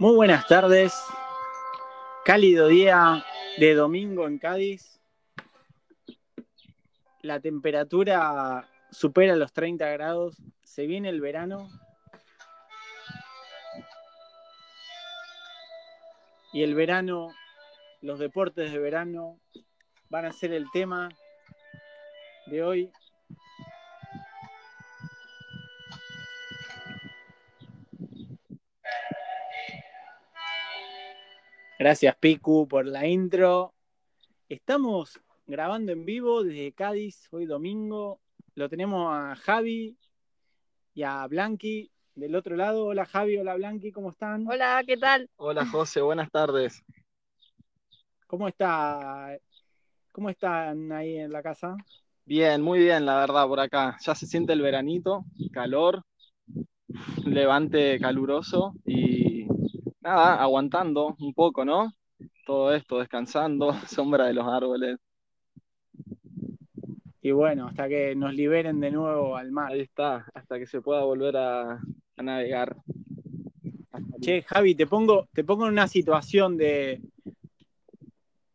Muy buenas tardes. Cálido día de domingo en Cádiz. La temperatura supera los 30 grados. Se viene el verano. Y el verano, los deportes de verano van a ser el tema de hoy. Gracias, Piku, por la intro. Estamos grabando en vivo desde Cádiz, hoy domingo. Lo tenemos a Javi y a Blanqui del otro lado. Hola, Javi, hola, Blanqui, ¿cómo están? Hola, ¿qué tal? Hola, José, buenas tardes. ¿Cómo está? ¿Cómo están ahí en la casa? Bien, muy bien, la verdad, por acá. Ya se siente el veranito, calor, levante caluroso y nada, aguantando un poco, ¿no? Todo esto, descansando, sombra de los árboles. Y bueno, hasta que nos liberen de nuevo al mar. Ahí está, hasta que se pueda volver a, a navegar. Che, Javi, te pongo, te pongo en una situación de,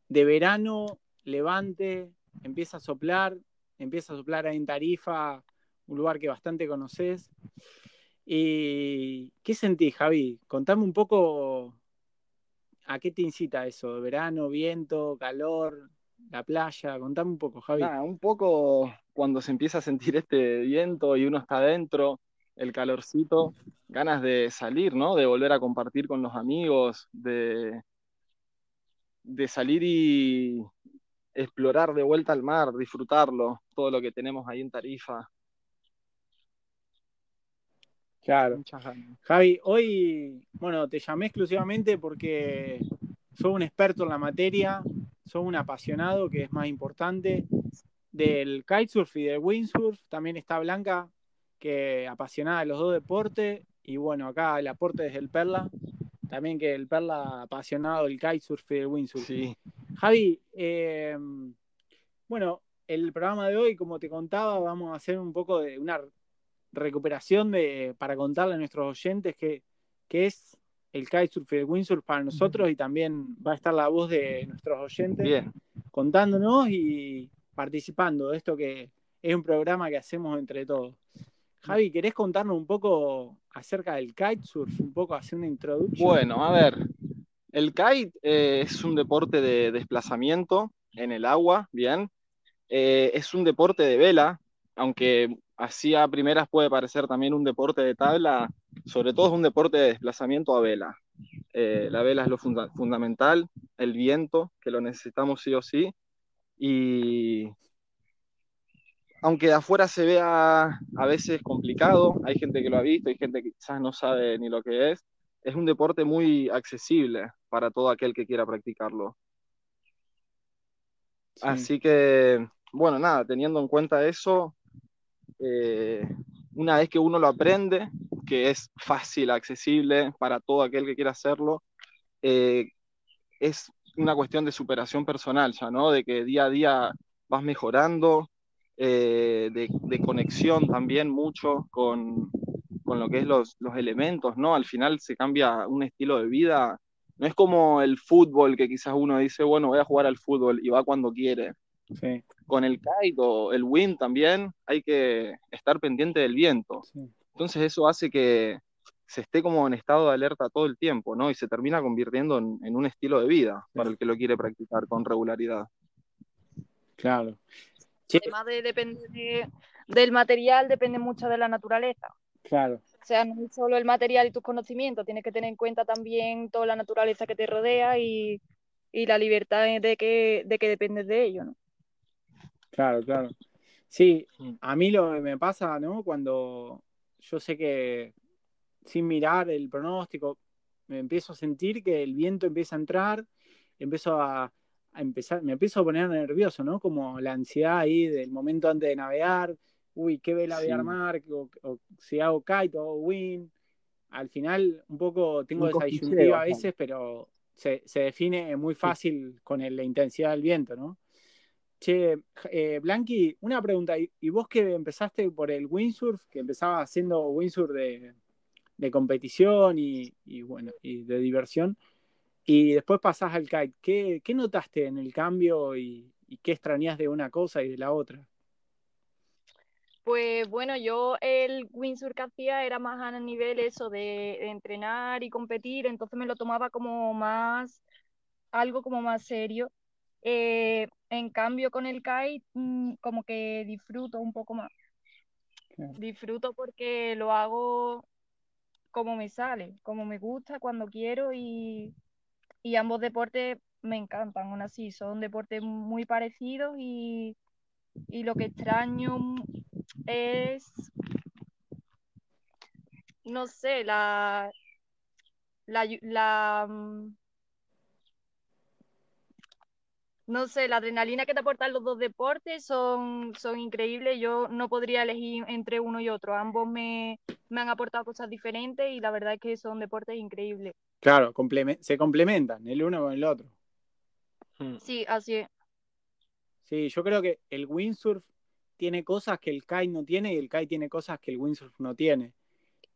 de verano, levante, empieza a soplar, empieza a soplar ahí en Tarifa, un lugar que bastante conoces. ¿Y qué sentís, Javi? Contame un poco a qué te incita eso, verano, viento, calor, la playa, contame un poco, Javi. Un poco cuando se empieza a sentir este viento y uno está adentro, el calorcito, ganas de salir, ¿no? De volver a compartir con los amigos, de, de salir y explorar de vuelta al mar, disfrutarlo, todo lo que tenemos ahí en Tarifa. Claro. Muchas ganas. Javi, hoy, bueno, te llamé exclusivamente porque soy un experto en la materia, soy un apasionado, que es más importante, del kitesurf y del windsurf. También está Blanca, que apasionada de los dos deportes. Y bueno, acá el aporte desde el Perla, también que el Perla apasionado del kitesurf y del windsurf. Sí, Javi, eh, bueno, el programa de hoy, como te contaba, vamos a hacer un poco de una recuperación de, para contarle a nuestros oyentes que, que es el kitesurf y el windsurf para nosotros y también va a estar la voz de nuestros oyentes bien. contándonos y participando de esto que es un programa que hacemos entre todos. Javi, ¿querés contarnos un poco acerca del kitesurf? Un poco hacer una introducción. Bueno, a ver, el kite eh, es un deporte de desplazamiento en el agua, bien. Eh, es un deporte de vela, aunque así a primeras puede parecer también un deporte de tabla, sobre todo es un deporte de desplazamiento a vela. Eh, la vela es lo funda- fundamental, el viento, que lo necesitamos sí o sí, y aunque de afuera se vea a veces complicado, hay gente que lo ha visto, hay gente que quizás no sabe ni lo que es, es un deporte muy accesible para todo aquel que quiera practicarlo. Sí. Así que, bueno, nada, teniendo en cuenta eso, eh, una vez que uno lo aprende, que es fácil, accesible para todo aquel que quiera hacerlo, eh, es una cuestión de superación personal ya, ¿no? De que día a día vas mejorando, eh, de, de conexión también mucho con, con lo que es los, los elementos, ¿no? Al final se cambia un estilo de vida. No es como el fútbol que quizás uno dice, bueno, voy a jugar al fútbol y va cuando quiere Sí, con el kite o el wind también hay que estar pendiente del viento. sí. Entonces eso hace que se esté como en estado de alerta todo el tiempo, ¿no? Y se termina convirtiendo en, en un estilo de vida para el que lo quiere practicar con regularidad. Claro. Además de depender de- del material, depende mucho de la naturaleza. claro. O sea, no es solo el material y tus conocimientos, tienes que tener en cuenta también toda la naturaleza que te rodea y, y la libertad de que, de que dependes de ello, ¿no? Claro, claro. Sí, Mm. a mí lo que me pasa, ¿no? Cuando yo sé que sin mirar el pronóstico, me empiezo a sentir que el viento empieza a entrar, empiezo a, a empezar, me empiezo a poner nervioso, ¿no? Como la ansiedad ahí del momento antes de navegar, uy, ¿qué vela voy Sí. a armar? O, o si hago kite o hago wind. Al final, un poco tengo Un disyuntiva a veces, pero se, se define muy fácil con el- la intensidad del viento, ¿no? Che, eh, Blanqui, una pregunta. ¿Y, vos que empezaste por el windsurf, que empezabas haciendo windsurf de, competición y, bueno, y de diversión. Y después pasás al kite. ¿Qué, qué notaste en el cambio y, qué extrañas de una cosa y de la otra? Pues bueno, yo el windsurf que hacía era más a nivel eso de, entrenar y competir, entonces me lo tomaba como más, algo como más serio. Eh, en cambio con el kite mm, como que disfruto un poco más. Disfruto porque lo hago como me sale, como me gusta, cuando quiero y, ambos deportes me encantan, aún así, son deportes muy parecidos y, lo que extraño es, no sé, la, la, la mm, no sé, la adrenalina que te aportan los dos deportes son, son increíbles. Yo no podría elegir entre uno y otro. Ambos me, han aportado cosas diferentes y la verdad es que son deportes increíbles. Claro, se complementan el uno con el otro. Hmm. Sí, así es. Sí, yo creo que el windsurf tiene cosas que el kite no tiene y el kite tiene cosas que el windsurf no tiene.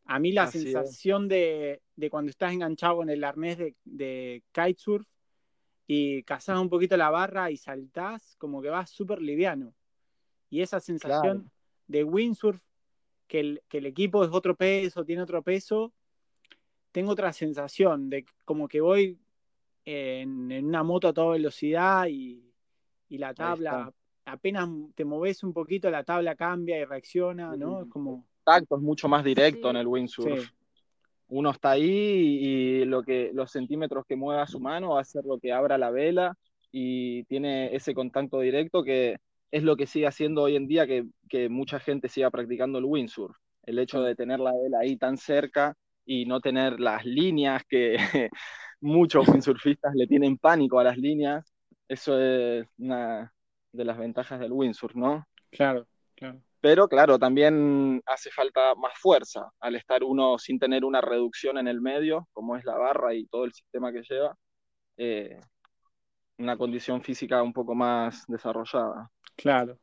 A mí la sensación de, cuando estás enganchado en el arnés de, de kitesurf y cazás un poquito la barra y saltás, como que vas súper liviano. Y esa sensación de windsurf, que el, que el equipo es otro peso, tiene otro peso, tengo otra sensación de como que voy en, una moto a toda velocidad y, la tabla, apenas te moves un poquito, la tabla cambia y reacciona, ¿no? Es como... Tacto es mucho más directo en el windsurf uno está ahí y lo que, los centímetros que mueva su mano va a ser lo que abra la vela y tiene ese contacto directo que es lo que sigue haciendo hoy en día que, mucha gente siga practicando el windsurf. El hecho de tener la vela ahí tan cerca y no tener las líneas que muchos windsurfistas le tienen pánico a las líneas, eso es una de las ventajas del windsurf, ¿no? Claro, claro. Pero claro, también hace falta más fuerza al estar uno sin tener una reducción en el medio, como es la barra y todo el sistema que lleva. Eh, una condición física un poco más desarrollada. Claro.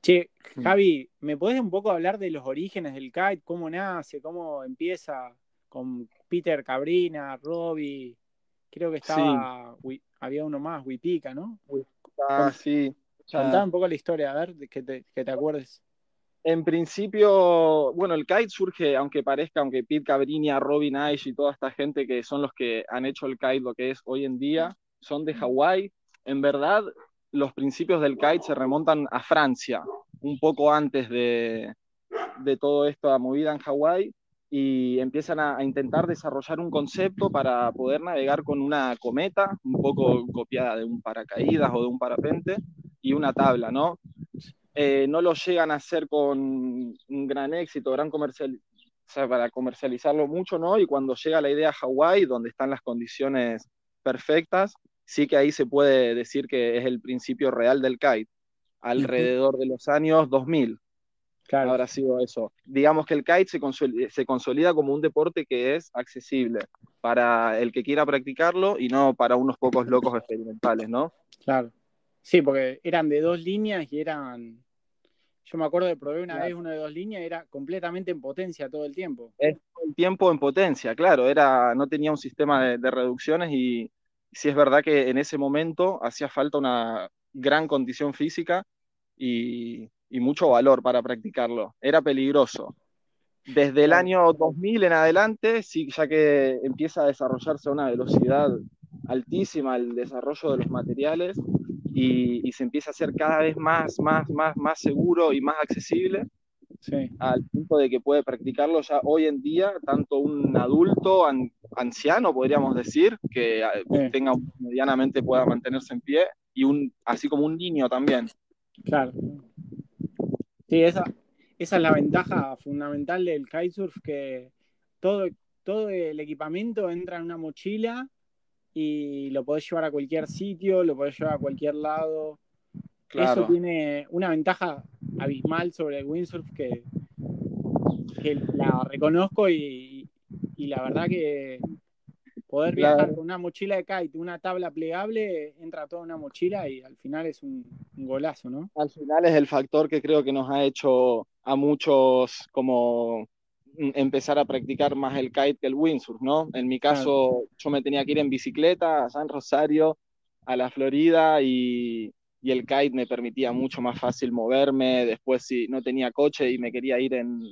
Che, mm. Javi, ¿me podés un poco hablar de los orígenes del kite? ¿Cómo nace? ¿Cómo empieza? Con Peter Cabrina, Robbie, creo que estaba, había uno más, Wipica, ¿no? Ah, sí. Contá un poco la historia, a ver, que te, que te acuerdes. En principio, bueno, el kite surge, aunque parezca, aunque Pete Cabrini, Robin Ice y toda esta gente que son los que han hecho el kite lo que es hoy en día, son de Hawái. En verdad, los principios del kite se remontan a Francia, un poco antes de, de toda esta movida en Hawái, y empiezan a, a, intentar desarrollar un concepto para poder navegar con una cometa, un poco copiada de un paracaídas o de un parapente, y una tabla, ¿no? Eh, no lo llegan a hacer con un gran éxito, gran comercial, para comercializarlo mucho, ¿no? Y cuando llega la idea a Hawái, donde están las condiciones perfectas, sí que ahí se puede decir que es el principio real del kite, alrededor de los años 2000. Claro. Habrá sido eso. Digamos que el kite se consolida, se consolida como un deporte que es accesible para el que quiera practicarlo y no para unos pocos locos experimentales, ¿no? Claro. Sí, porque eran de dos líneas y eran yo me acuerdo de probé una vez una de dos líneas, era completamente en potencia todo el tiempo. Es el tiempo en potencia, claro, era, no tenía un sistema de, reducciones y sí es verdad que en ese momento hacía falta una gran condición física y, mucho valor para practicarlo. Era peligroso. Desde el año 2000 en adelante, sí, ya que empieza a desarrollarse a una velocidad altísima el desarrollo de los materiales, y, se empieza a hacer cada vez más, más, más, más seguro y más accesible. al punto de que puede practicarlo ya hoy en día tanto un adulto anciano, podríamos decir, que eh, tenga medianamente pueda mantenerse en pie, y un, así como un niño también. Claro. Sí, esa, esa es la ventaja fundamental del kitesurf, que todo, todo el equipamiento entra en una mochila y lo podés llevar a cualquier sitio, lo podés llevar a cualquier lado. Eso tiene una ventaja abismal sobre el windsurf que, que la reconozco y, la verdad que poder viajar con una mochila de kite, una tabla plegable, entra toda una mochila y al final es un, un, golazo, ¿no? Al final es el factor que creo que nos ha hecho a muchos como empezar a practicar más el kite que el windsurf, ¿no? En mi caso, yo me tenía que ir en bicicleta a San Rosario, a la Florida, y, y, el kite me permitía mucho más fácil moverme. Después, si no tenía coche y me quería ir en,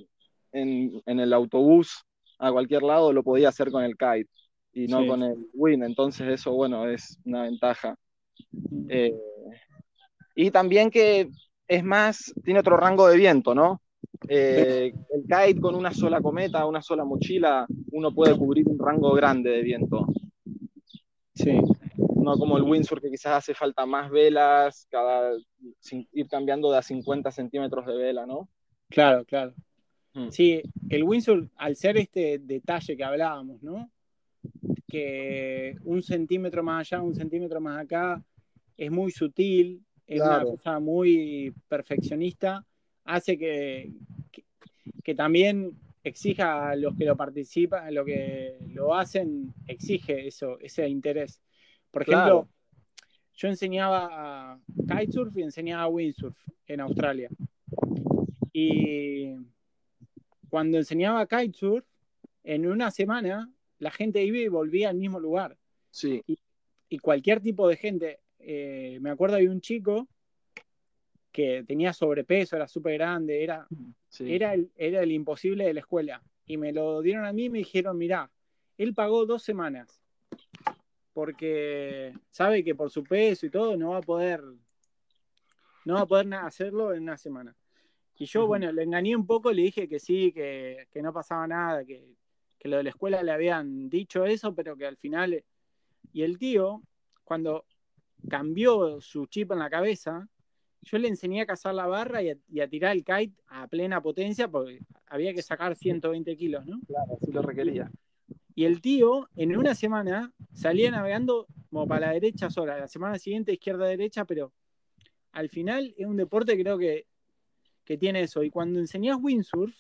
en, en el autobús a cualquier lado, lo podía hacer con el kite y no con el wind. Entonces, eso, bueno, es una ventaja. Mm. Eh, y también que es más, tiene otro rango de viento, ¿no? Eh, el kite con una sola cometa, una sola mochila, uno puede cubrir un rango grande de viento. Sí. No como el windsurf que quizás hace falta más velas, cada, ir cambiando de a 50 centímetros de vela, ¿no? Claro, claro. Mm. Sí, el windsurf, al ser este detalle que hablábamos, ¿no? Que un centímetro más allá, un centímetro más acá, es muy sutil, es una cosa muy perfeccionista, hace que, que, también exija a los que lo participan, a los que lo hacen, exige eso, ese interés. Por ejemplo, yo enseñaba kitesurf y enseñaba windsurf en Australia. Y cuando enseñaba kitesurf, en una semana la gente iba y volvía al mismo lugar. Sí. Y, cualquier tipo de gente. Eh, me acuerdo de un chico que tenía sobrepeso, era súper grande, era, era, el, era el imposible de la escuela. Y me lo dieron a mí y me dijeron, mirá, él pagó dos semanas porque sabe que por su peso y todo no va a poder no va a poder hacerlo en una semana. Y yo, bueno, le engañé un poco, le dije que sí, que, no pasaba nada, que, que, lo de la escuela le habían dicho eso, pero que al final... Y el tío, cuando cambió su chip en la cabeza, yo le enseñé a cazar la barra y a, tirar el kite a plena potencia porque había que sacar 120 kilos, ¿no? Claro, así lo requería. Y el tío, en una semana, salía navegando como para la derecha sola. La semana siguiente, izquierda-derecha, pero al final es un deporte creo que, que tiene eso. Y cuando enseñás windsurf,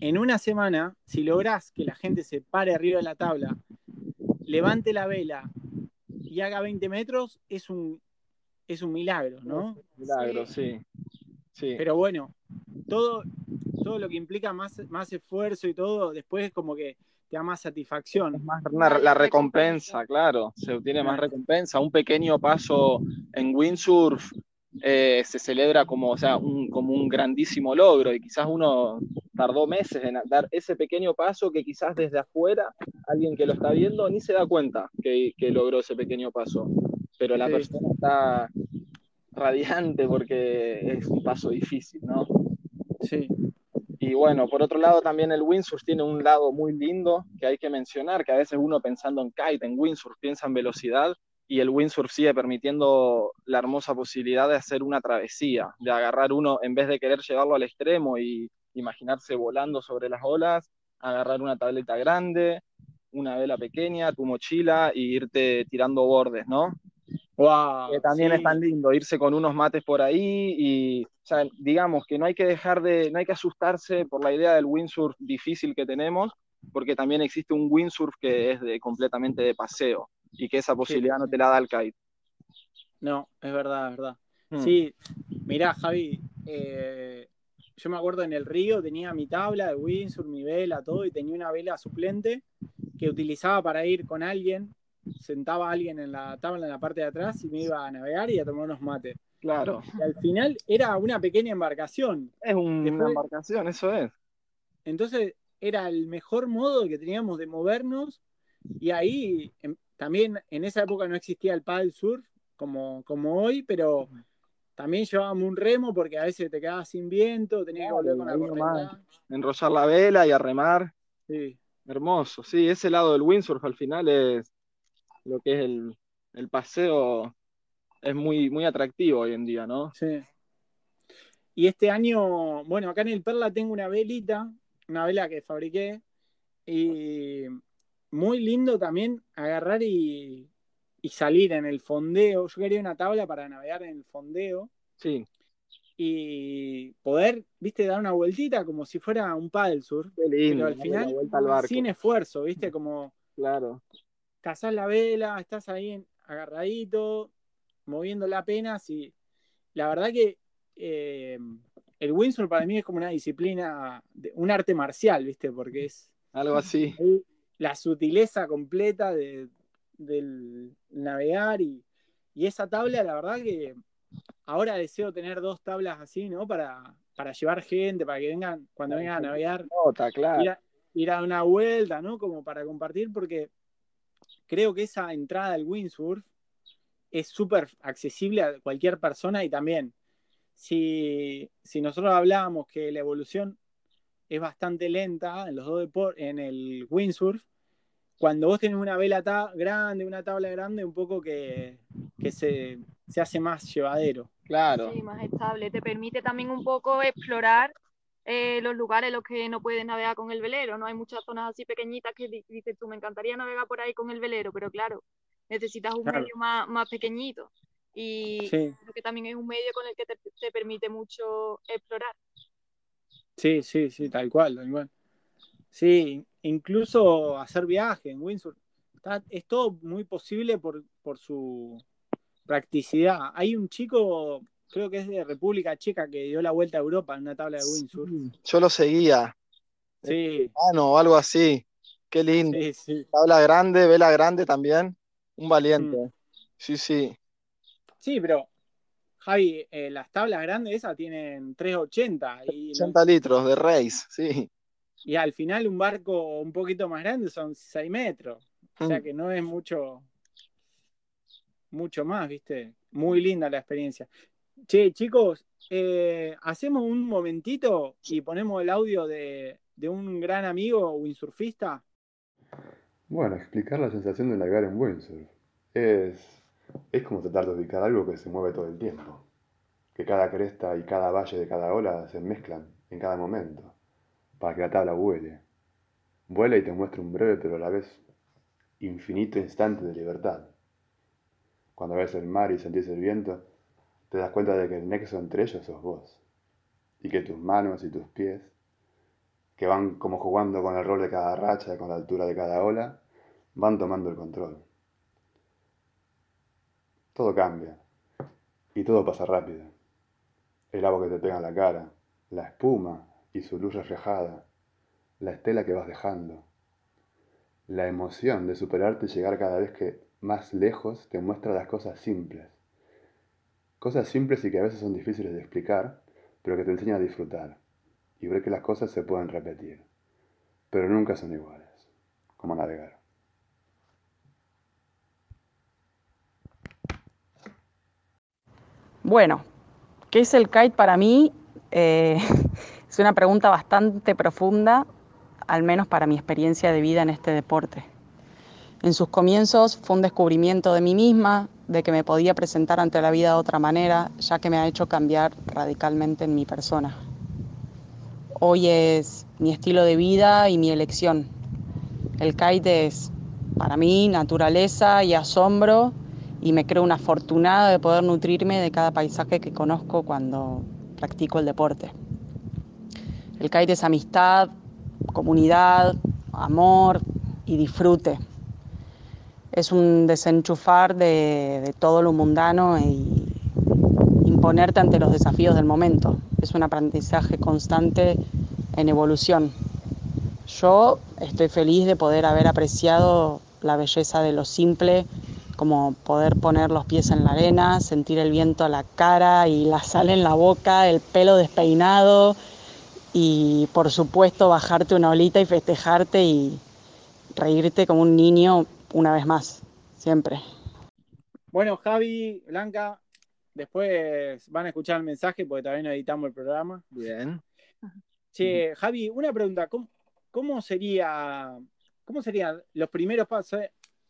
en una semana, si lográs que la gente se pare arriba de la tabla, levante la vela y haga 20 metros, es un, es un milagro, ¿no? milagro, sí. sí. Pero bueno, todo, todo lo que implica más, más esfuerzo y todo, después es como que te da más satisfacción. más la recompensa, claro, se obtiene más recompensa. Un pequeño paso en windsurf eh, se celebra como, o sea, un, como un grandísimo logro y quizás uno tardó meses en dar ese pequeño paso que quizás desde afuera alguien que lo está viendo ni se da cuenta que, que logró ese pequeño paso pero la persona está radiante porque es un paso difícil, ¿no? Sí. Y bueno, por otro lado también el windsurf tiene un lado muy lindo que hay que mencionar, que a veces uno pensando en kite, en windsurf, piensa en velocidad y el windsurf sigue permitiendo la hermosa posibilidad de hacer una travesía, de agarrar uno, en vez de querer llevarlo al extremo y imaginarse volando sobre las olas, agarrar una tableta grande, una vela pequeña, tu mochila y irte tirando bordes, ¿no? Que también es tan lindo irse con unos mates por ahí y, digamos que no hay que dejar de, no hay que asustarse por la idea del windsurf difícil que tenemos, porque también existe un windsurf que es de, completamente de paseo y que esa posibilidad no te la da el kite. No, es verdad, es verdad. Hmm. Sí, mirá, Javi, eh, yo me acuerdo en el río tenía mi tabla de windsurf, mi vela, todo, y tenía una vela suplente que utilizaba para ir con alguien sentaba a alguien en la tabla en la parte de atrás y me iba a navegar y a tomar unos mates. Claro. Y al final era una pequeña embarcación. Es una embarcación, eso es. Entonces era el mejor modo que teníamos de movernos y ahí em, también en esa época no existía el paddle surf como, como hoy, pero también llevábamos un remo porque a veces te quedabas sin viento, tenías que volver con la corriente. Enrollar la vela y a remar. Sí. Hermoso, sí, ese lado del windsurf al final es, lo que es el, paseo es muy, muy atractivo hoy en día, ¿no? Sí. Y este año, bueno, acá en el Perla tengo una velita, una vela que fabriqué, y muy lindo también agarrar y, salir en el fondeo. Yo quería una tabla para navegar en el fondeo. Sí. Y poder, viste, dar una vueltita como si fuera un paddle surf. pero al final, sin esfuerzo, viste, como. Claro cazás la vela, estás ahí agarradito, moviendo la apenas y la verdad que eh, el windsurf para mí es como una disciplina, un arte marcial, ¿viste? Porque es... Algo así. La sutileza completa de, del navegar y, y, esa tabla, la verdad que ahora deseo tener dos tablas así, ¿no? Para, para llevar gente, para que vengan, cuando vengan a navegar, claro. ir, a, una vuelta, ¿no? Como para compartir, porque creo que esa entrada al windsurf es súper accesible a cualquier persona y también si, nosotros hablábamos que la evolución es bastante lenta en los dos en el windsurf, cuando vos tenés una vela grande, una tabla grande, un poco que, se, hace más llevadero. Claro. Sí, más estable. Te permite también un poco explorar eh, los lugares en los que no puedes navegar con el velero. No hay muchas zonas así pequeñitas que dices tú, me encantaría navegar por ahí con el velero, pero claro, necesitas un medio más, más pequeñito. Y creo que también es un medio con el que te, permite mucho explorar. Sí, sí, sí, tal cual, tal cual. Sí, incluso hacer viaje en Windsor. es todo muy posible por, por su practicidad. Hay un chico, creo que es de República Checa, que dio la vuelta a Europa en una tabla de Windsor. Yo lo seguía. Sí. Ah, no, algo así. Qué lindo. Tabla grande, vela grande también. Un valiente. Mm. Sí, sí. Sí, pero Javi, eh, las tablas grandes esas tienen 380. Y 80 litros de race, sí. Y al final un barco un poquito más grande son 6 metros. O sea mm. que no es mucho, mucho más, ¿viste? Muy linda la experiencia. Che, chicos, eh, hacemos un momentito y ponemos el audio de, de un gran amigo windsurfista. Bueno, explicar la sensación de navegar en windsurf. Es es como tratar de ubicar algo que se mueve todo el tiempo, que cada cresta y cada valle de cada ola se mezclan en cada momento, para que la tabla vuele. Vuela y te muestra un breve pero a la vez infinito instante de libertad. Cuando ves el mar y sentís el viento, te das cuenta de que el nexo entre ellos sos vos, y que tus manos y tus pies, que van como jugando con el rol de cada racha, con la altura de cada ola, van tomando el control todo cambia y todo pasa rápido. El agua que te pega en la cara, la espuma y su luz reflejada, la estela que vas dejando, la emoción de superarte y llegar cada vez que más lejos te muestra las cosas simples. Cosas simples y que a veces son difíciles de explicar, pero que te enseñan a disfrutar y ver que las cosas se pueden repetir, pero nunca son iguales, como navegar. Bueno, ¿qué es el kite para mí? Eh, es una pregunta bastante profunda, al menos para mi experiencia de vida en este deporte. En sus comienzos fue un descubrimiento de mí misma, de que me podía presentar ante la vida de otra manera, ya que me ha hecho cambiar radicalmente en mi persona. Hoy es mi estilo de vida y mi elección. El kite es para mí naturaleza y asombro y me creo una afortunada de poder nutrirme de cada paisaje que conozco cuando practico el deporte. El kite es amistad, comunidad, amor y disfrute. Es un desenchufar de, todo lo mundano y imponerte ante los desafíos del momento. Es un aprendizaje constante en evolución. Yo estoy feliz de poder haber apreciado la belleza de lo simple como poder poner los pies en la arena, sentir el viento a la cara y la sal en la boca, el pelo despeinado y por supuesto bajarte una olita y festejarte y reírte como un niño una vez más, siempre. Bueno, Javi, Blanca, después van a escuchar el mensaje porque no editamos el programa. Bien. Che, Javi, una pregunta, ¿cómo, cómo sería, cómo serían los primeros pasos?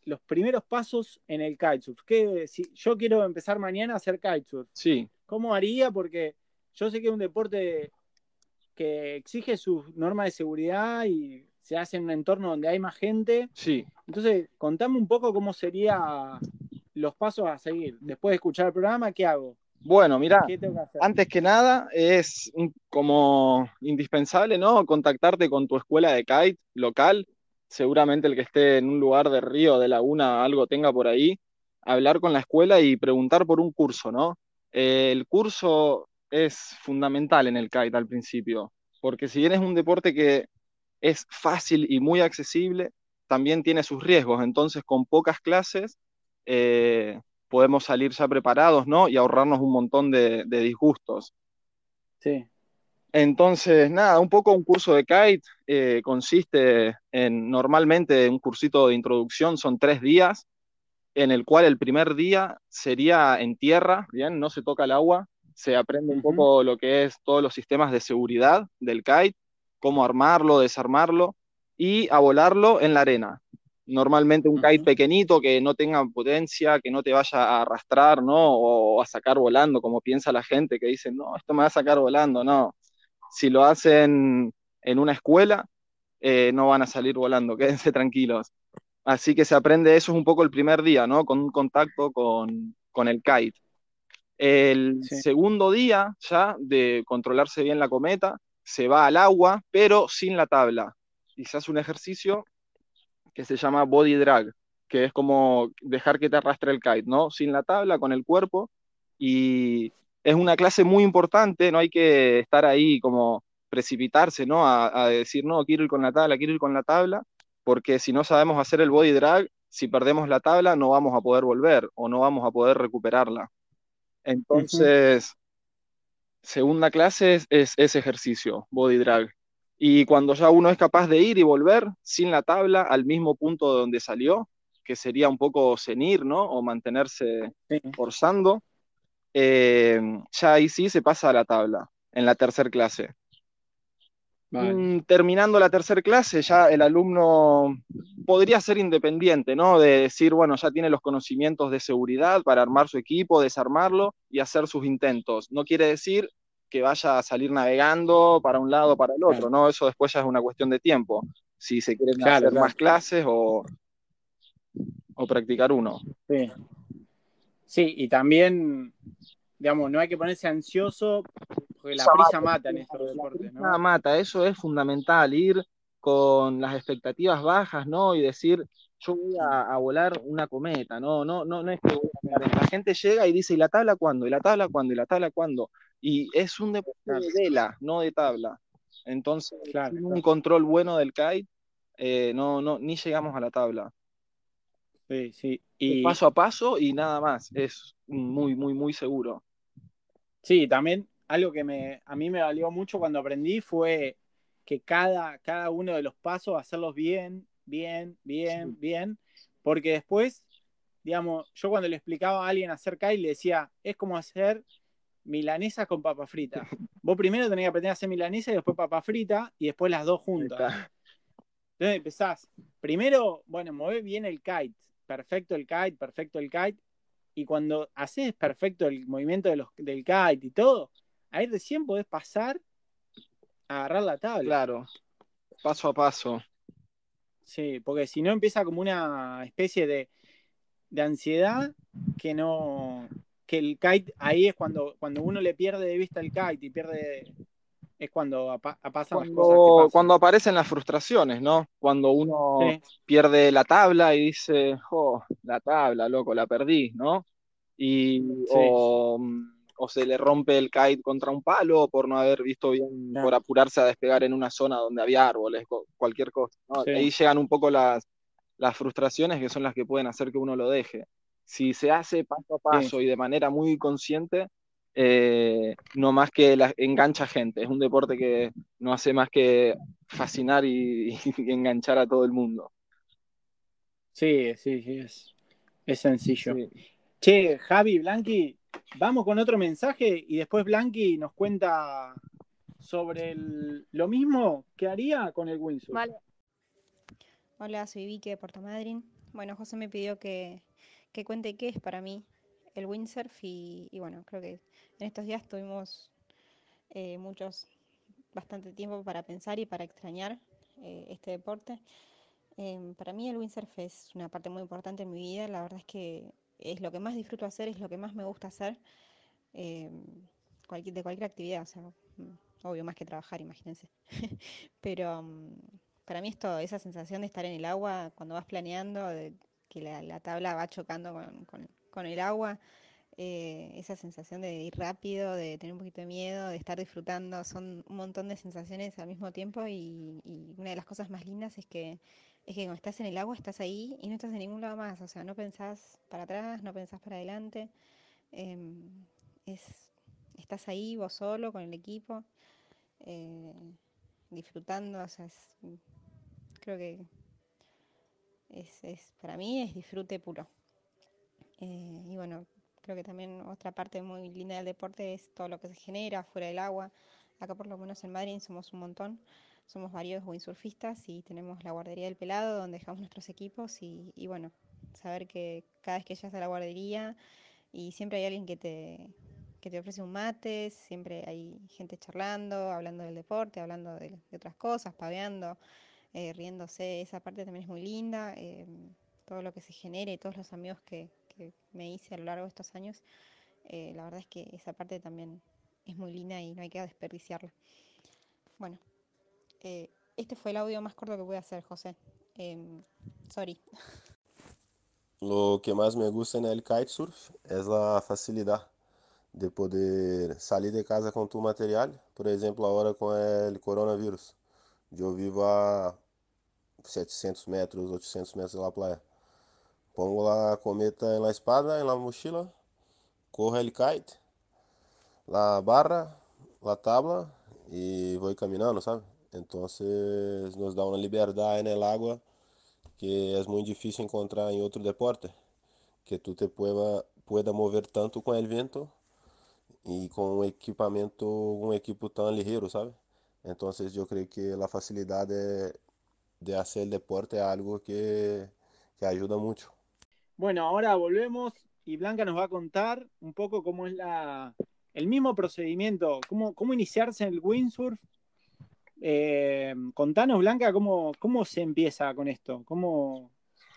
los primeros pasos en el kitesurf. Que si yo quiero empezar mañana a hacer kitesurf, sí. ¿cómo haría? Porque yo sé que es un deporte que exige sus normas de seguridad y se hace en un entorno donde hay más gente. Sí. Entonces, contame un poco cómo serían los pasos a seguir. Después de escuchar el programa, ¿qué hago? Bueno, mira, antes que nada es como indispensable, ¿no? Contactarte con tu escuela de kite local seguramente el que esté en un lugar de río, de laguna, algo tenga por ahí, hablar con la escuela y preguntar por un curso, ¿no? Eh, el curso es fundamental en el kite al principio, porque si bien es un deporte que es fácil y muy accesible, también tiene sus riesgos, entonces con pocas clases eh, podemos salir ya preparados, ¿no? Y ahorrarnos un montón de, disgustos. Sí. Entonces, nada, un poco un curso de kite eh, consiste en, normalmente un cursito de introducción son tres días, en el cual el primer día sería en tierra, bien, no se toca el agua, se aprende un poco lo que es todos los sistemas de seguridad del kite, cómo armarlo, desarmarlo y a volarlo en la arena. Normalmente un kite pequeñito que no tenga potencia, que no te vaya a arrastrar, ¿no? O a sacar volando, como piensa la gente que dice, no, esto me va a sacar volando, no. Si lo hacen en una escuela, eh, no van a salir volando, quédense tranquilos. Así que se aprende eso es un poco el primer día, ¿no? Con un contacto con, el kite. El segundo día ya de controlarse bien la cometa, se va al agua, pero sin la tabla. Y se hace un ejercicio que se llama body drag, que es como dejar que te arrastre el kite, ¿no? Sin la tabla, con el cuerpo. Y es una clase muy importante, no hay que estar ahí como precipitarse, ¿no? A, decir, no, quiero ir con la tabla, quiero ir con la tabla, porque si no sabemos hacer el body drag, si perdemos la tabla no vamos a poder volver o no vamos a poder recuperarla. Entonces, segunda clase es, ese ejercicio, body drag. Y cuando ya uno es capaz de ir y volver sin la tabla al mismo punto de donde salió, que sería un poco cenir, ¿no? O mantenerse forzando, eh, ya ahí sí se pasa a la tabla, en la tercera clase. Mm, terminando la tercera clase, ya el alumno podría ser independiente, ¿no? De decir, bueno, ya tiene los conocimientos de seguridad para armar su equipo, desarmarlo y hacer sus intentos. No quiere decir que vaya a salir navegando para un lado o para el otro, ¿no? Eso después ya es una cuestión de tiempo. Si se quieren hacer más clases o, o practicar uno. Sí. sí, y también, digamos, no hay que ponerse ansioso porque la prisa mata en estos deportes, ¿no? mata, eso es fundamental, ir con las expectativas bajas, ¿no? Y decir, yo voy a, volar una cometa, ¿no? No, no, no es que La gente llega y dice, ¿y la tabla cuándo? ¿Y la tabla cuándo? ¿Y la tabla cuándo? Y es un deporte de vela, no de tabla. Entonces, un control bueno del kite, eh, no, no, ni llegamos a la tabla. Sí, sí. Y... Paso a paso y nada más. Es muy, muy, muy seguro. Sí, también algo que me, a mí me valió mucho cuando aprendí fue que cada, cada uno de los pasos, hacerlos bien, bien, bien, bien, porque después, digamos, yo cuando le explicaba a alguien hacer Kai, le decía, es como hacer milanesa con papa frita. Vos primero tenés que aprender a hacer milanesa y después papa frita y después las dos juntas. Entonces empezás, primero, bueno, mueve bien el kite, perfecto el kite, perfecto el kite, y cuando haces perfecto el movimiento de los, del kite y todo, ahí recién podés pasar a agarrar la tabla. Claro, paso a paso. Sí, porque si no empieza como una especie de, ansiedad que no. que el kite, ahí es cuando, cuando uno le pierde de vista el kite y pierde. Es cuando pasan las cosas. Cuando aparecen las frustraciones, ¿no? Cuando uno pierde la tabla y dice, oh, la tabla, loco, la perdí, ¿no? Y. Mm, o se le rompe el kite contra un palo por no haber visto bien, por apurarse a despegar en una zona donde había árboles, cualquier cosa. Ahí llegan un poco las, las frustraciones que son las que pueden hacer que uno lo deje. Si se hace paso a paso y de manera muy consciente, eh, no más que la, engancha gente. Es un deporte que no hace más que fascinar y, enganchar a todo el mundo. Sí, sí, sí, es, es sencillo. Che, Javi, Blanqui, Vamos con otro mensaje y después Blanqui nos cuenta sobre lo mismo que haría con el windsurf. Vale. Hola, soy Vicky de Puerto Madryn. Bueno, José me pidió que, cuente qué es para mí el windsurf y, bueno, creo que en estos días tuvimos eh, muchos, bastante tiempo para pensar y para extrañar eh, este deporte. Em, para mí el windsurf es una parte muy importante en mi vida. La verdad es que es lo que más disfruto hacer, es lo que más me gusta hacer eh, de cualquier actividad, o sea, mm, obvio más que trabajar, imagínense. Pero mm, para mí esto, esa sensación de estar en el agua cuando vas planeando, de que la, tabla va chocando con, el agua, eh, esa sensación de ir rápido, de tener un poquito de miedo, de estar disfrutando, son un montón de sensaciones al mismo tiempo y, una de las cosas más lindas es que, es que cuando estás en el agua estás ahí y no estás en ningún lado más, o sea, no pensás para atrás, no pensás para adelante, em, es, estás ahí vos solo con el equipo, eh, disfrutando, o sea, creo que es, es, para mí es disfrute puro. Eh, y bueno, creo que también otra parte muy linda del deporte es todo lo que se genera fuera del agua. Acá por lo menos en Madrid somos un montón, somos varios windsurfistas y tenemos la guardería del pelado donde dejamos nuestros equipos y, bueno, saber que cada vez que llegas a la guardería y siempre hay alguien que te, que te ofrece un mate, siempre hay gente charlando, hablando del deporte, hablando de, otras cosas, paveando. Eh, riéndose, esa parte también es muy linda, eh, todo lo que se genere, todos los amigos que, me hice a lo largo de estos años, eh, la verdad es que esa parte también es muy linda y no hay que desperdiciarla. Bueno, este fue el audio más corto que a hacer, José. Em, sorry. Lo que más me gusta en el kitesurf es la facilidad de poder salir de casa con tu material, por ejemplo, ahora con el coronavirus. Yo vivo a 700 metros, 800 metros de la playa. Pongo la cometa en la espalda, en la mochila, corro el kite, la barra, la tabla y voy caminando, ¿sabes? Entonces nos da una libertad en el agua que es muy difícil encontrar en otro deporte, que tú te pueda, pueda mover tanto con el viento y con un equipamiento, un equipo tan ligero, ¿sabes? Entonces yo creo que la facilidad de, de hacer el deporte es algo que, que, ayuda mucho. Bueno, ahora volvemos y Blanca nos va a contar un poco cómo es la, el mismo procedimiento, cómo, cómo iniciarse en el windsurf. Eh, contanos, Blanca, cómo, cómo se empieza con esto, cómo,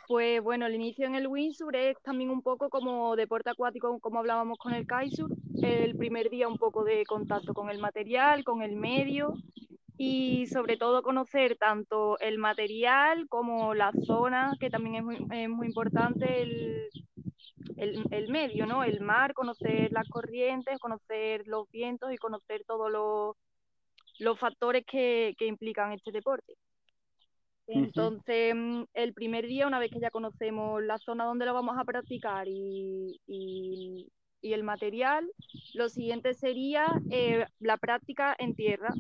pues bueno, el inicio en el windsurf es también un poco como deporte acuático, como hablábamos con el kitesurf. El primer día un poco de contacto con el material, con el medio y sobre todo conocer tanto el material como la zona, que también es muy, importante el, el, medio, ¿no? El mar, conocer las corrientes, conocer los vientos y conocer todos los, los factores que, que implican este deporte. Entonces, mm, el primer día, una vez que ya conocemos la zona donde lo vamos a practicar y, el material, lo siguiente sería eh, la práctica en tierra.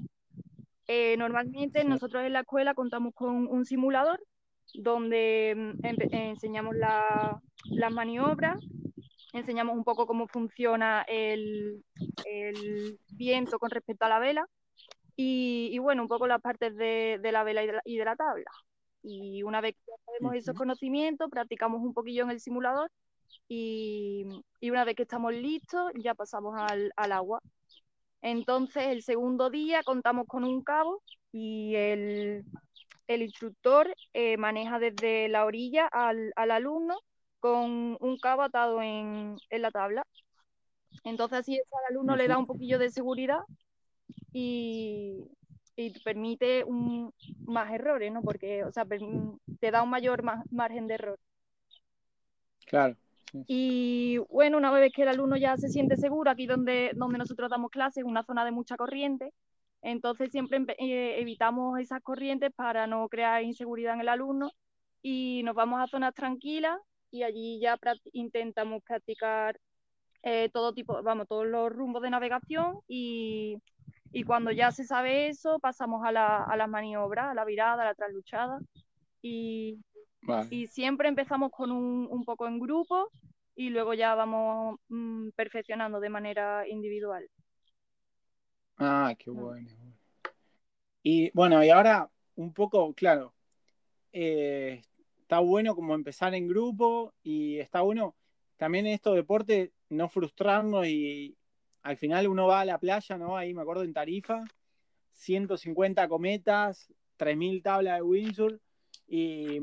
Eh, normalmente nosotros en la escuela contamos con un simulador donde mm, enseñamos las maniobras, enseñamos un poco cómo funciona el, viento con respecto a la vela y, bueno, un poco las partes de, la vela y de la, tabla. Y una vez que tenemos esos conocimientos, practicamos un poquillo en el simulador y, una vez que estamos listos, ya pasamos al, agua. Entonces, el segundo día contamos con un cabo y el, instructor eh, maneja desde la orilla al, alumno con un cabo atado en, la tabla. Entonces, así al alumno le da un poquillo de seguridad y, permite un, más errores, ¿no? Porque, o sea, te da un mayor margen de error. Claro. Y bueno, una vez que el alumno ya se siente seguro, aquí donde, donde nosotros damos clases, es una zona de mucha corriente, entonces siempre eh, evitamos esas corrientes para no crear inseguridad en el alumno y nos vamos a zonas tranquilas y allí ya intentamos practicar eh, todo tipo, vamos, todos los rumbos de navegación y y cuando ya se sabe eso, pasamos a, la, a las maniobras, a la virada, a la trasluchada. Y, y siempre empezamos con un, un, poco en grupo y luego ya vamos mm, perfeccionando de manera individual. Ah, qué bueno. Y bueno, y ahora un poco, claro, eh, está bueno como empezar en grupo y está bueno también en estos deportes no frustrarnos y, al final uno va a la playa, ¿no? Ahí me acuerdo en Tarifa, 150 cometas, 3.000 tablas de windsurf y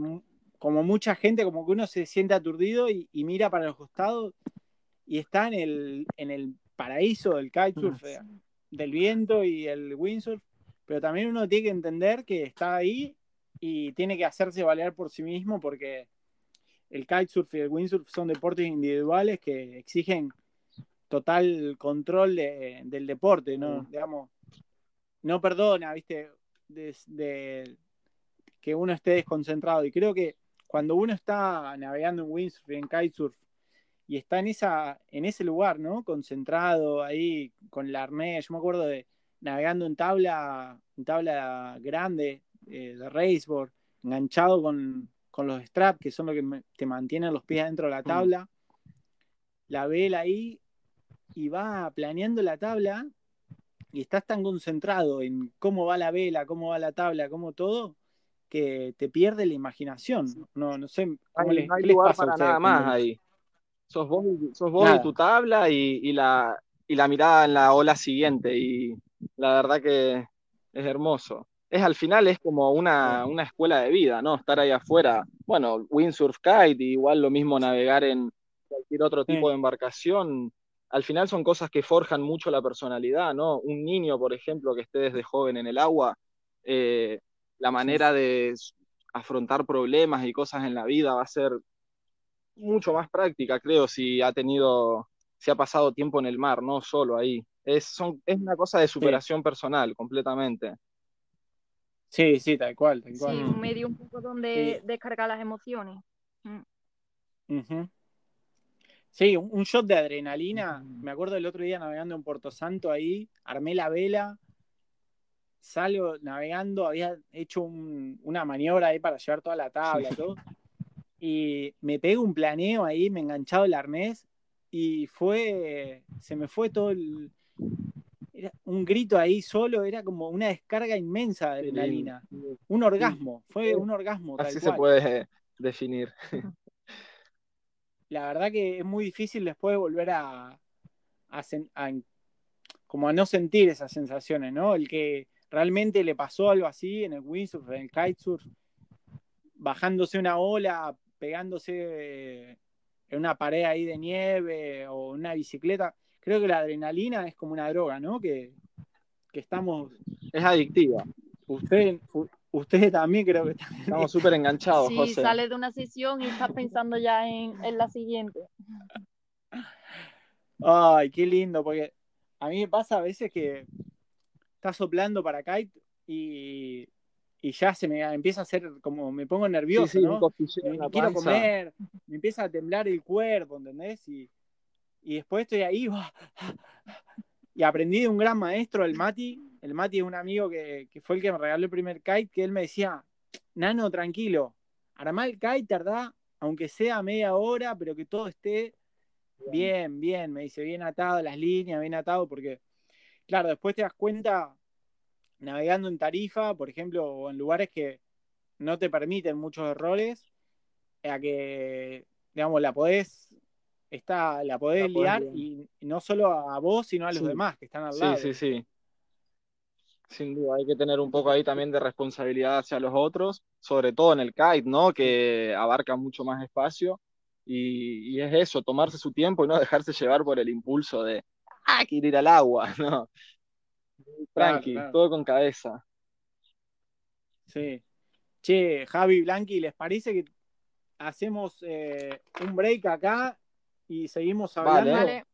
como mucha gente, como que uno se siente aturdido y, mira para los costados y está en el, en el paraíso del kitesurf, ah, del viento y el windsurf, pero también uno tiene que entender que está ahí y tiene que hacerse valer por sí mismo porque el kitesurf y el windsurf son deportes individuales que exigen total control del deporte, ¿no? Digamos, no perdona, ¿viste? De, que uno esté desconcentrado. Y creo que cuando uno está navegando en windsurf, en kitesurf, y está en, esa, en ese lugar, ¿no? Concentrado ahí con la arnés. Yo me acuerdo de navegando en tabla, en tabla grande eh, de raceboard, enganchado con, los straps, que son los que te mantienen los pies dentro de la mm. tabla. La vela ahí y va planeando la tabla y estás tan concentrado en cómo va la vela, cómo va la tabla, cómo todo, que te pierde la imaginación. No, no sé cómo les, pasa para nada más ahí. Sos vos, sos vos y tu tabla y, la, y la mirada en la ola siguiente. Y la verdad que es hermoso. Es al final es como una, una escuela de vida, ¿no? Estar ahí afuera. Bueno, windsurf kite, igual lo mismo navegar en cualquier otro tipo de embarcación al final son cosas que forjan mucho la personalidad, ¿no? Un niño, por ejemplo, que esté desde joven en el agua, eh, la manera de afrontar problemas y cosas en la vida va a ser mucho más práctica, creo, si ha tenido, si ha pasado tiempo en el mar, no solo ahí. Es, es una cosa de superación personal, completamente. Sí, sí, tal cual, tal cual. Sí, un medio un poco donde descargar las emociones. Mm. Sí, un, shot de adrenalina. Me acuerdo el otro día navegando en Puerto Santo ahí, armé la vela, salgo navegando, había hecho una maniobra ahí para llevar toda la tabla y todo. Y me pego un planeo ahí, me enganchado el arnés y fue, se me fue todo el, era un grito ahí solo, era como una descarga inmensa de adrenalina. Un orgasmo, fue un orgasmo. Así se puede definir. la verdad que es muy difícil después volver a, como a no sentir esas sensaciones, ¿no? El que realmente le pasó algo así en el windsurf, en el kitesurf, bajándose una ola, pegándose en una pared ahí de nieve o una bicicleta. Creo que la adrenalina es como una droga, ¿no? Que, que estamos... Es adictiva. Usted, Ustedes también creo que estamos súper enganchados, sí, José. sales de una sesión y estás pensando ya en, la siguiente. Ay, qué lindo, porque a mí me pasa a veces que estás soplando para kite y, ya se me empieza a hacer como me pongo nervioso, ¿no? Me, quiero comer, me empieza a temblar el cuerpo, ¿entendés? Y, y después estoy ahí y aprendí de un gran maestro, el Mati, el Mati es un amigo que, fue el que me regaló el primer kite, que él me decía, Nano, tranquilo, armar el kite tarda, aunque sea media hora, pero que todo esté bien, bien, me dice, bien atado las líneas, bien atado, porque, claro, después te das cuenta, navegando en tarifa, por ejemplo, o en lugares que no te permiten muchos errores, a que, digamos, la podés, está, la podés liar y, no solo a vos, sino a los demás que están al lado. Sí, sí, sí. Sin duda, hay que tener un poco ahí también de responsabilidad hacia los otros, sobre todo en el kite, ¿no? Que abarca mucho más espacio. Y, es eso, tomarse su tiempo y no dejarse llevar por el impulso de, ah, quiero ir al agua, ¿no? Tranqui, todo con cabeza. Sí. Che, Javi Blanqui, ¿les parece que hacemos eh, un break acá y seguimos hablando? Vale.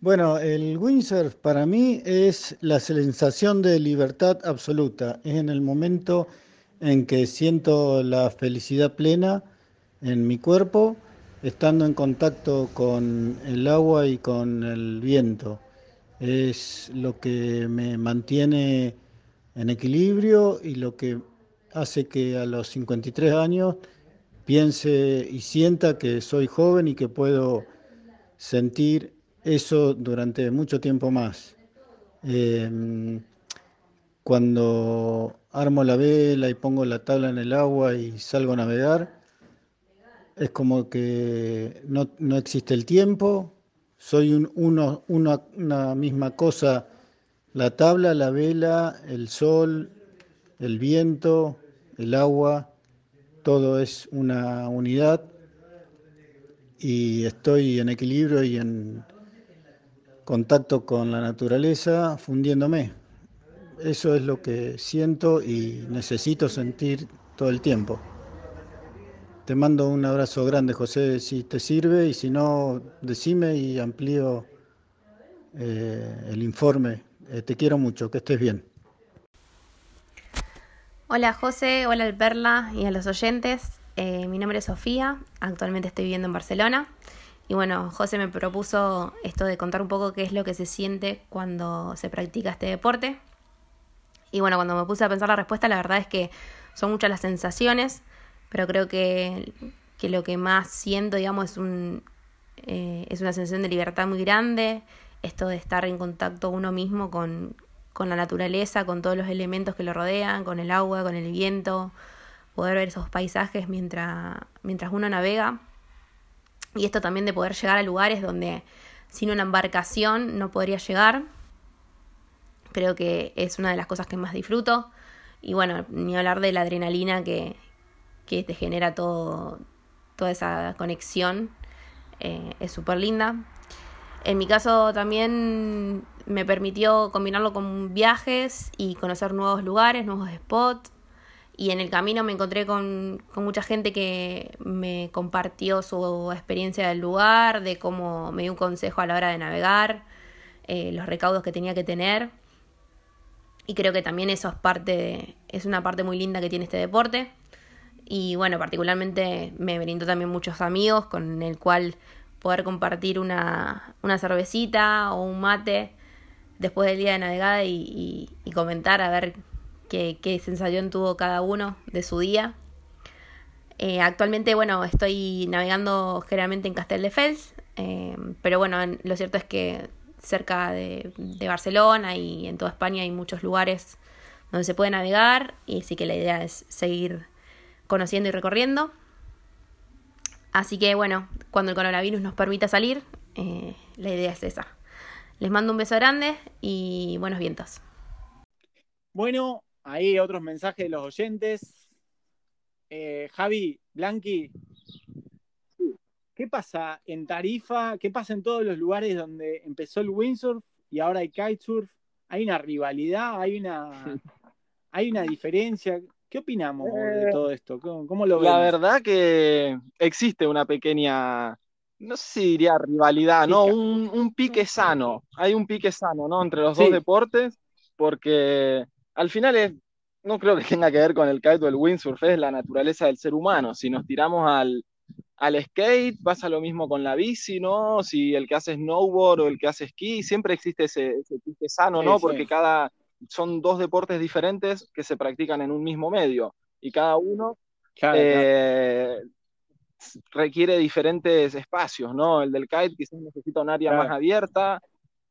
Bueno, el windsurf para mí es la sensación de libertad absoluta. Es en el momento en que siento la felicidad plena en mi cuerpo, estando en contacto con el agua y con el viento. Es lo que me mantiene en equilibrio y lo que hace que a los 53 años piense y sienta que soy joven y que puedo sentir eso durante mucho tiempo más. Em, cuando armo la vela y pongo la tabla en el agua y salgo a navegar, es como que no, existe el tiempo, soy un, uno, una misma cosa, la tabla, la vela, el sol, el viento, el agua, todo es una unidad y estoy en equilibrio y en, contacto con la naturaleza fundiéndome. Eso es lo que siento y necesito sentir todo el tiempo. Te mando un abrazo grande, José, si te sirve y si no, decime y amplío eh, el informe. Eh, te quiero mucho, que estés bien. Hola José, hola al Perla y a los oyentes. Eh, mi nombre es Sofía, actualmente estoy viviendo en Barcelona. Y bueno, José me propuso esto de contar un poco qué es lo que se siente cuando se practica este deporte. Y bueno, cuando me puse a pensar la respuesta, la verdad es que son muchas las sensaciones pero creo que, lo que más siento, digamos, es, un, eh, es una sensación de libertad muy grande, esto de estar en contacto uno mismo con, con la naturaleza, con todos los elementos que lo rodean, con el agua, con el viento, poder ver esos paisajes mientras, mientras uno navega. Y esto también de poder llegar a lugares donde sin una embarcación no podría llegar. Creo que es una de las cosas que más disfruto. Y bueno, ni hablar de la adrenalina que, que te genera todo, toda esa conexión. Eh, es súper linda. En mi caso también me permitió combinarlo con viajes y conocer nuevos lugares, nuevos spots. Y en el camino me encontré con, mucha gente que me compartió su experiencia del lugar, de cómo me dio un consejo a la hora de navegar, eh, los recaudos que tenía que tener. Y creo que también eso es parte, es una parte muy linda que tiene este deporte. Y bueno, particularmente me brindó también muchos amigos con el cual poder compartir una, una cervecita o un mate después del día de navegada y, comentar a ver qué, qué, sensación tuvo cada uno de su día. Eh, actualmente, bueno, estoy navegando generalmente en Castel de Fels, eh, pero bueno, lo cierto es que cerca de, de, Barcelona y en toda España hay muchos lugares donde se puede navegar y sí que la idea es seguir conociendo y recorriendo. Así que bueno, cuando el coronavirus nos permita salir, eh, la idea es esa. Les mando un beso grande y buenos vientos. Bueno, ahí otros mensajes de los oyentes. Eh, Javi, Blanqui, ¿qué pasa en Tarifa? ¿Qué pasa en todos los lugares donde empezó el windsurf y ahora hay kitesurf? ¿Hay una rivalidad? ¿Hay una, hay una diferencia? ¿Qué opinamos de eh, todo esto? ¿Cómo, lo ves? La verdad que existe una pequeña, no sé si diría rivalidad, ¿no? Un, pique sano. Hay un pique sano, ¿no? Entre los dos deportes, porque al final es, no creo que tenga que ver con el kite o el windsurf, es la naturaleza del ser humano. Si nos tiramos al, skate, pasa lo mismo con la bici, ¿no? Si el que hace snowboard o el que hace esquí, siempre existe ese, pique sano, ¿no? Porque cada son dos deportes diferentes que se practican en un mismo medio y cada uno eh, requiere diferentes espacios, ¿no? El del kite quizás necesita un área más abierta,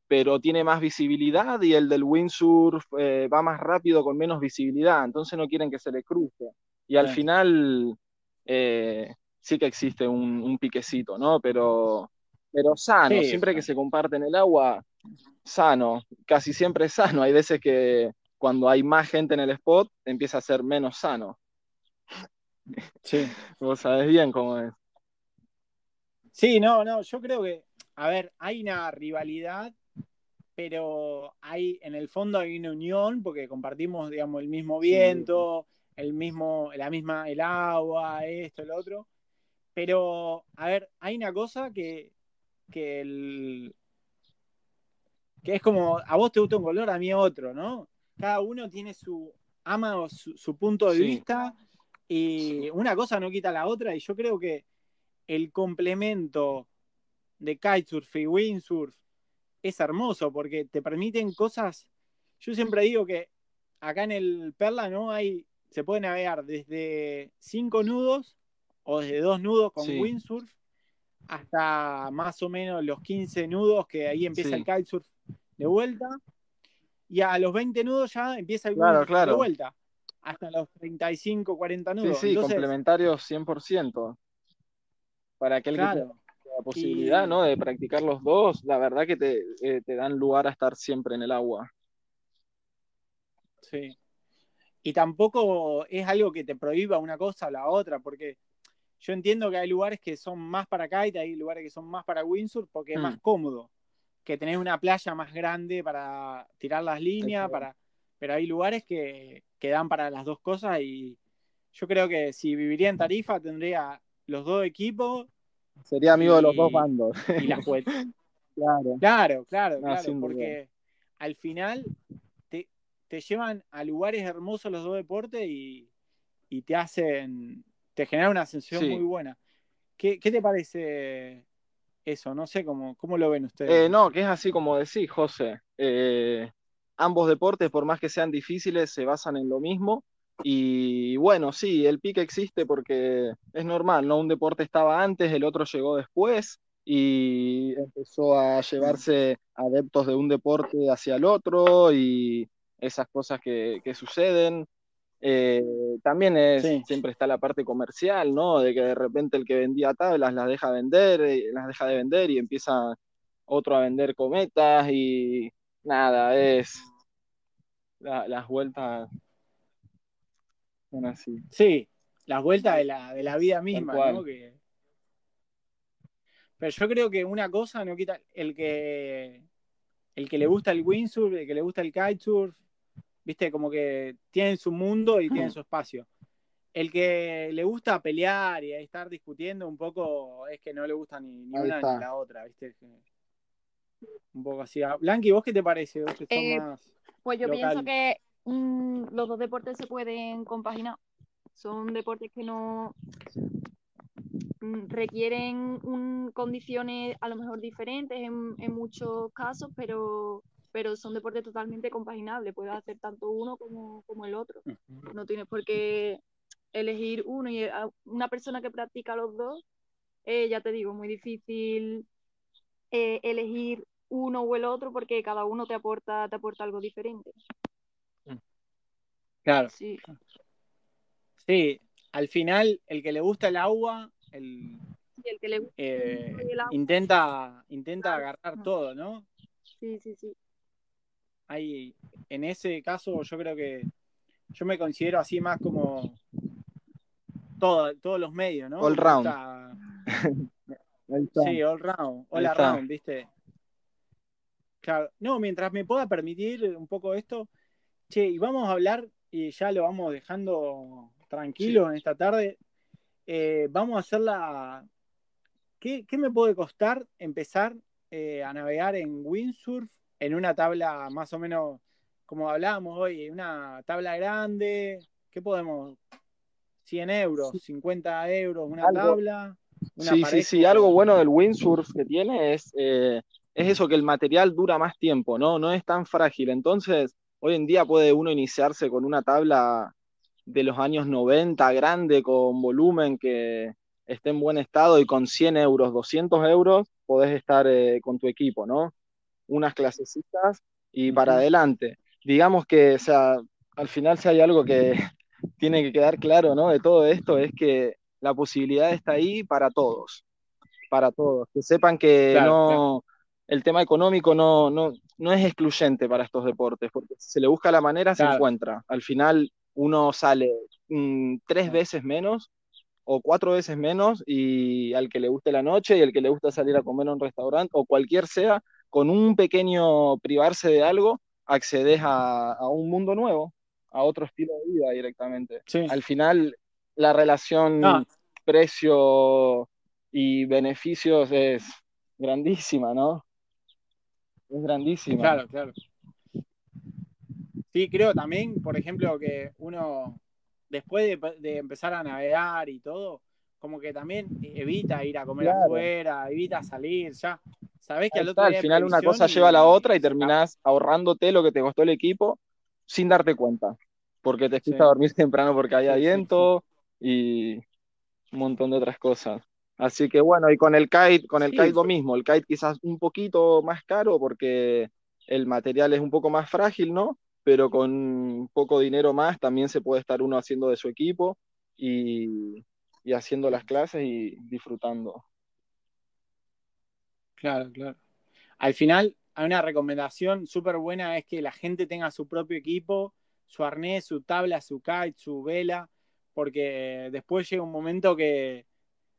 pero tiene más visibilidad y el del windsurf eh, va más rápido con menos visibilidad, entonces no quieren que se le cruce. Y al final eh, sí que existe un, piquecito, ¿no? Pero, pero sano, siempre que se comparte en el agua, sano, casi siempre es sano. Hay veces que cuando hay más gente en el spot empieza a ser menos sano. Sí. Vos sabés bien cómo es. Sí, no, no, yo creo que, a ver, hay una rivalidad, pero hay, en el fondo hay una unión porque compartimos, digamos, el mismo viento, el mismo, la misma, el agua, esto, el otro. Pero, a ver, hay una cosa que, que el, que es como, a vos te gusta un color, a mí otro, ¿no? Cada uno tiene su, ama su, su punto de vista y una cosa no quita la otra y yo creo que el complemento de kitesurf y windsurf es hermoso porque te permiten cosas, yo siempre digo que acá en el Perla no hay, se puede navegar desde cinco nudos o desde dos nudos con windsurf hasta más o menos los 15 nudos que ahí empieza el kitesurf de vuelta. Y a los 20 nudos ya empieza el claro, claro. de vuelta. Hasta los 35, 40 nudos. Sí, sí, complementarios 100%. Para aquel que tenga la posibilidad ¿no? de practicar los dos, la verdad que te, eh, te dan lugar a estar siempre en el agua. Sí. Y tampoco es algo que te prohíba una cosa o la otra, porque yo entiendo que hay lugares que son más para kite, hay lugares que son más para windsurf, porque es más mm. cómodo que tenés una playa más grande para tirar las líneas, para, pero hay lugares que, que dan para las dos cosas y, yo creo que si viviría en Tarifa tendría los dos equipos. Sería amigo de los dos bandos. Y las vueltas. claro. Claro, claro, No, porque al final te, te llevan a lugares hermosos los dos deportes y, y te hacen, te generan una sensación Sí. muy buena. ¿Qué, qué te parece eso? No sé cómo, cómo lo ven ustedes. Eh, no, que es así como decís, José. Eh, ambos deportes, por más que sean difíciles, se basan en lo mismo. Y bueno, sí, el pique existe porque es normal, ¿no? Un deporte estaba antes, el otro llegó después y empezó a llevarse adeptos de un deporte hacia el otro y esas cosas que, que suceden. Eh, también es, Sí. siempre está la parte comercial, ¿no? De que de repente el que vendía tablas las deja vender, eh, las deja de vender y empieza otro a vender cometas y nada, es la- las vueltas son así. Sí, las vueltas de la, de la vida misma. ¿no? Que... Pero yo creo que una cosa no quita el que el que le gusta el windsurf, el que le gusta el kitesurf, viste, como que tienen su mundo y tienen su espacio. El que le gusta pelear y estar discutiendo un poco es que no le gusta ni, ni una está. ni la otra, viste. Un poco así. Blanqui, ¿vos qué te parece? Vos que Eh, más Pues yo local. pienso que mm, los dos deportes se pueden compaginar. Son deportes que no mm, requieren un- condiciones a lo mejor diferentes en, en muchos casos, pero, pero son deportes totalmente compaginables. Puedes hacer tanto uno como, como el otro. No tienes por qué elegir uno. Y a una persona que practica los dos, eh, ya te digo, muy difícil eh, elegir uno o el otro porque cada uno te aporta, te aporta algo diferente. Claro. Sí. Sí, al final, el que le gusta el agua, el, Y el que le gusta eh, el agua. intenta, intenta Claro. agarrar todo, ¿no? Sí, sí, sí. Hay, en ese caso, yo creo que yo me considero así más como todo, todos los medios, ¿no? All round. está. Sí, all round, all around, ¿viste? Claro, no, mientras me pueda permitir un poco esto, che, y vamos a hablar, y ya lo vamos dejando tranquilo en esta tarde, eh, vamos a hacer la... ¿Qué, qué me puede costar empezar eh, a navegar en windsurf en una tabla más o menos, como hablábamos hoy, una tabla grande? ¿Qué podemos? 100 euros, 50 euros, una Algo. tabla. Una Sí, sí, sí, algo bueno del windsurf que tiene es, eh, es eso, que el material dura más tiempo, ¿no? No es tan frágil. Entonces, hoy en día puede uno iniciarse con una tabla de los años 90, grande, con volumen, que esté en buen estado y con 100 euros, 200 euros, podés estar eh, con tu equipo, ¿no? Unas clasecitas y para adelante. Digamos que, o sea, al final si hay algo que tiene que quedar claro, ¿no? De todo esto es que la posibilidad está ahí para todos, para todos. Que sepan que Claro, no, claro. el tema económico no, no, no es excluyente para estos deportes, porque si se le busca la manera, se Claro. encuentra. Al final uno sale mm, tres veces menos o cuatro veces menos y al que le guste la noche y al que le gusta salir a comer a un restaurante o cualquier sea, con un pequeño privarse de algo, accedes a, a un mundo nuevo, a otro estilo de vida directamente. Sí. Al final, la relación No. precio y beneficios es grandísima, ¿no? Es grandísima. Claro, claro. Sí, creo también, por ejemplo, que uno, después de, de empezar a navegar y todo, como que también evita ir a comer Claro. afuera, evita salir, ya. Sabés que al otro al día hay final una cosa lleva a la otra y terminás ahorrándote lo que te costó el equipo sin darte cuenta, porque te fuiste Sí. a dormir temprano porque había Sí, sí, sí. viento y un montón de otras cosas. Así que bueno, y con el kite, con el kite lo mismo, el kite quizás un poquito más caro porque el material es un poco más frágil, ¿no? Pero con poco dinero más también se puede estar uno haciendo de su equipo y, y haciendo las clases y disfrutando. Claro, claro. Al final, hay una recomendación súper buena es que la gente tenga su propio equipo, su arnés, su tabla, su kite, su vela, porque después llega un momento que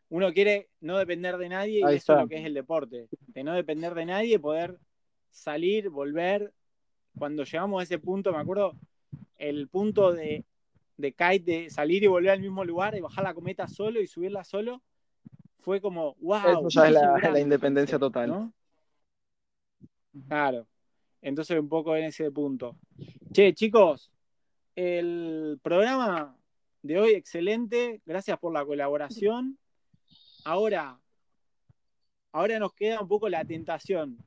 uno quiere no depender de nadie y eso es lo que es el deporte, de no depender de nadie, poder salir, volver. Cuando llegamos a ese punto, me acuerdo, el punto de de kite, de salir y volver al mismo lugar, y bajar la cometa solo y subirla solo, fue como, wow. Eso ya es la, la independencia total. ¿no? Claro. Entonces, un poco en ese punto. Che, chicos, el programa de hoy excelente. Gracias por la colaboración. Ahora, ahora nos queda un poco la tentación.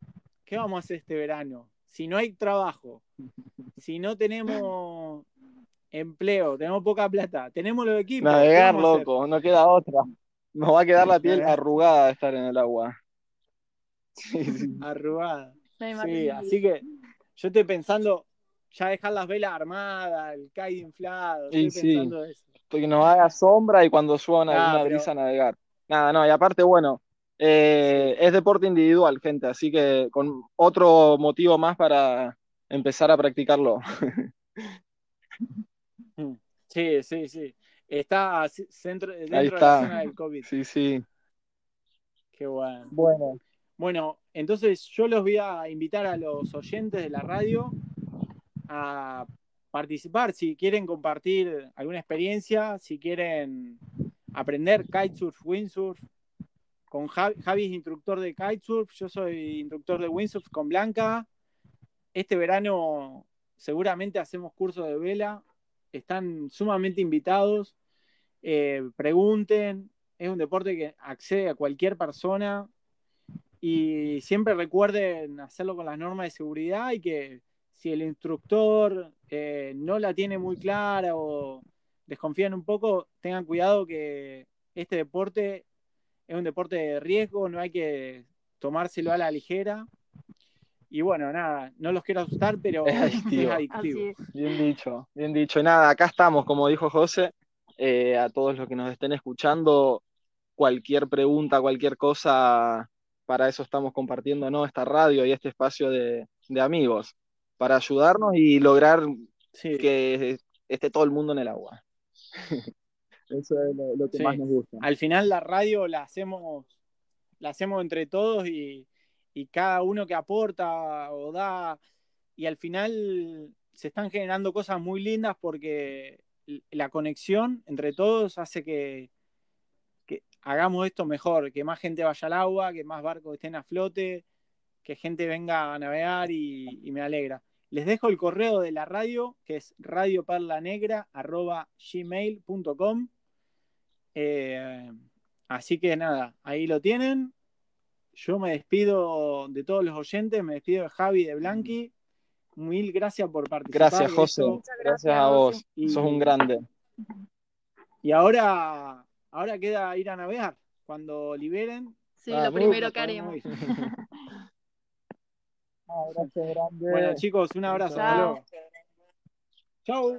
¿Qué vamos a hacer este verano? Si no hay trabajo, si no tenemos empleo, tenemos poca plata, tenemos los equipos. Navegar, loco, no queda otra. Nos va a quedar la piel arrugada de estar en el agua. Arrugada. Sí, así que yo estoy pensando ya dejar las velas armadas, el kite inflado. Estoy pensando eso. Que nos haga sombra y cuando suba una, brisa navegar. Nada, no, y aparte, bueno, eh, es deporte individual, gente, así que con otro motivo más para empezar a practicarlo. Sí, sí, sí. Está dentro de la zona del COVID. Sí, sí. Qué bueno. Bueno. Bueno, entonces yo los voy a invitar a los oyentes de la radio a participar si quieren compartir alguna experiencia, si quieren aprender kitesurf, windsurf. Con Javi, Javi es instructor de kitesurf, yo soy instructor de windsurf con Blanca. Este verano seguramente hacemos cursos de vela, están sumamente invitados. Eh, pregunten, es un deporte que accede a cualquier persona y siempre recuerden hacerlo con las normas de seguridad y que si el instructor eh, no la tiene muy clara o desconfían un poco, tengan cuidado que este deporte es un deporte de riesgo, no hay que tomárselo a la ligera. Y bueno, nada, no los quiero asustar, pero es adictivo. Bien dicho, bien dicho. Nada, acá estamos, como dijo José, eh, a todos los que nos estén escuchando, cualquier pregunta, cualquier cosa, para eso estamos compartiendo ¿no? esta radio y este espacio de, amigos, para ayudarnos y lograr que esté todo el mundo en el agua. eso es lo, que más nos gusta. Al final la radio la hacemos, la hacemos entre todos y, y cada uno que aporta o da, y al final se están generando cosas muy lindas porque la conexión entre todos hace que, hagamos esto mejor, que más gente vaya al agua, que más barcos estén a flote, que gente venga a navegar y, me alegra. Les dejo el correo de la radio, que es radioparlanegra.gmail.com. Eh, así que nada, ahí lo tienen. Yo me despido de todos los oyentes, me despido de Javi, de Blanqui. Mil gracias por participar. Gracias, José. Gracias, a vos. Sos un grande. Y ahora Ahora queda ir a navegar. Cuando liberen. Sí, lo primero que haremos. Ah, gracias, grande. Bueno, chicos, un abrazo. Chao. Chao.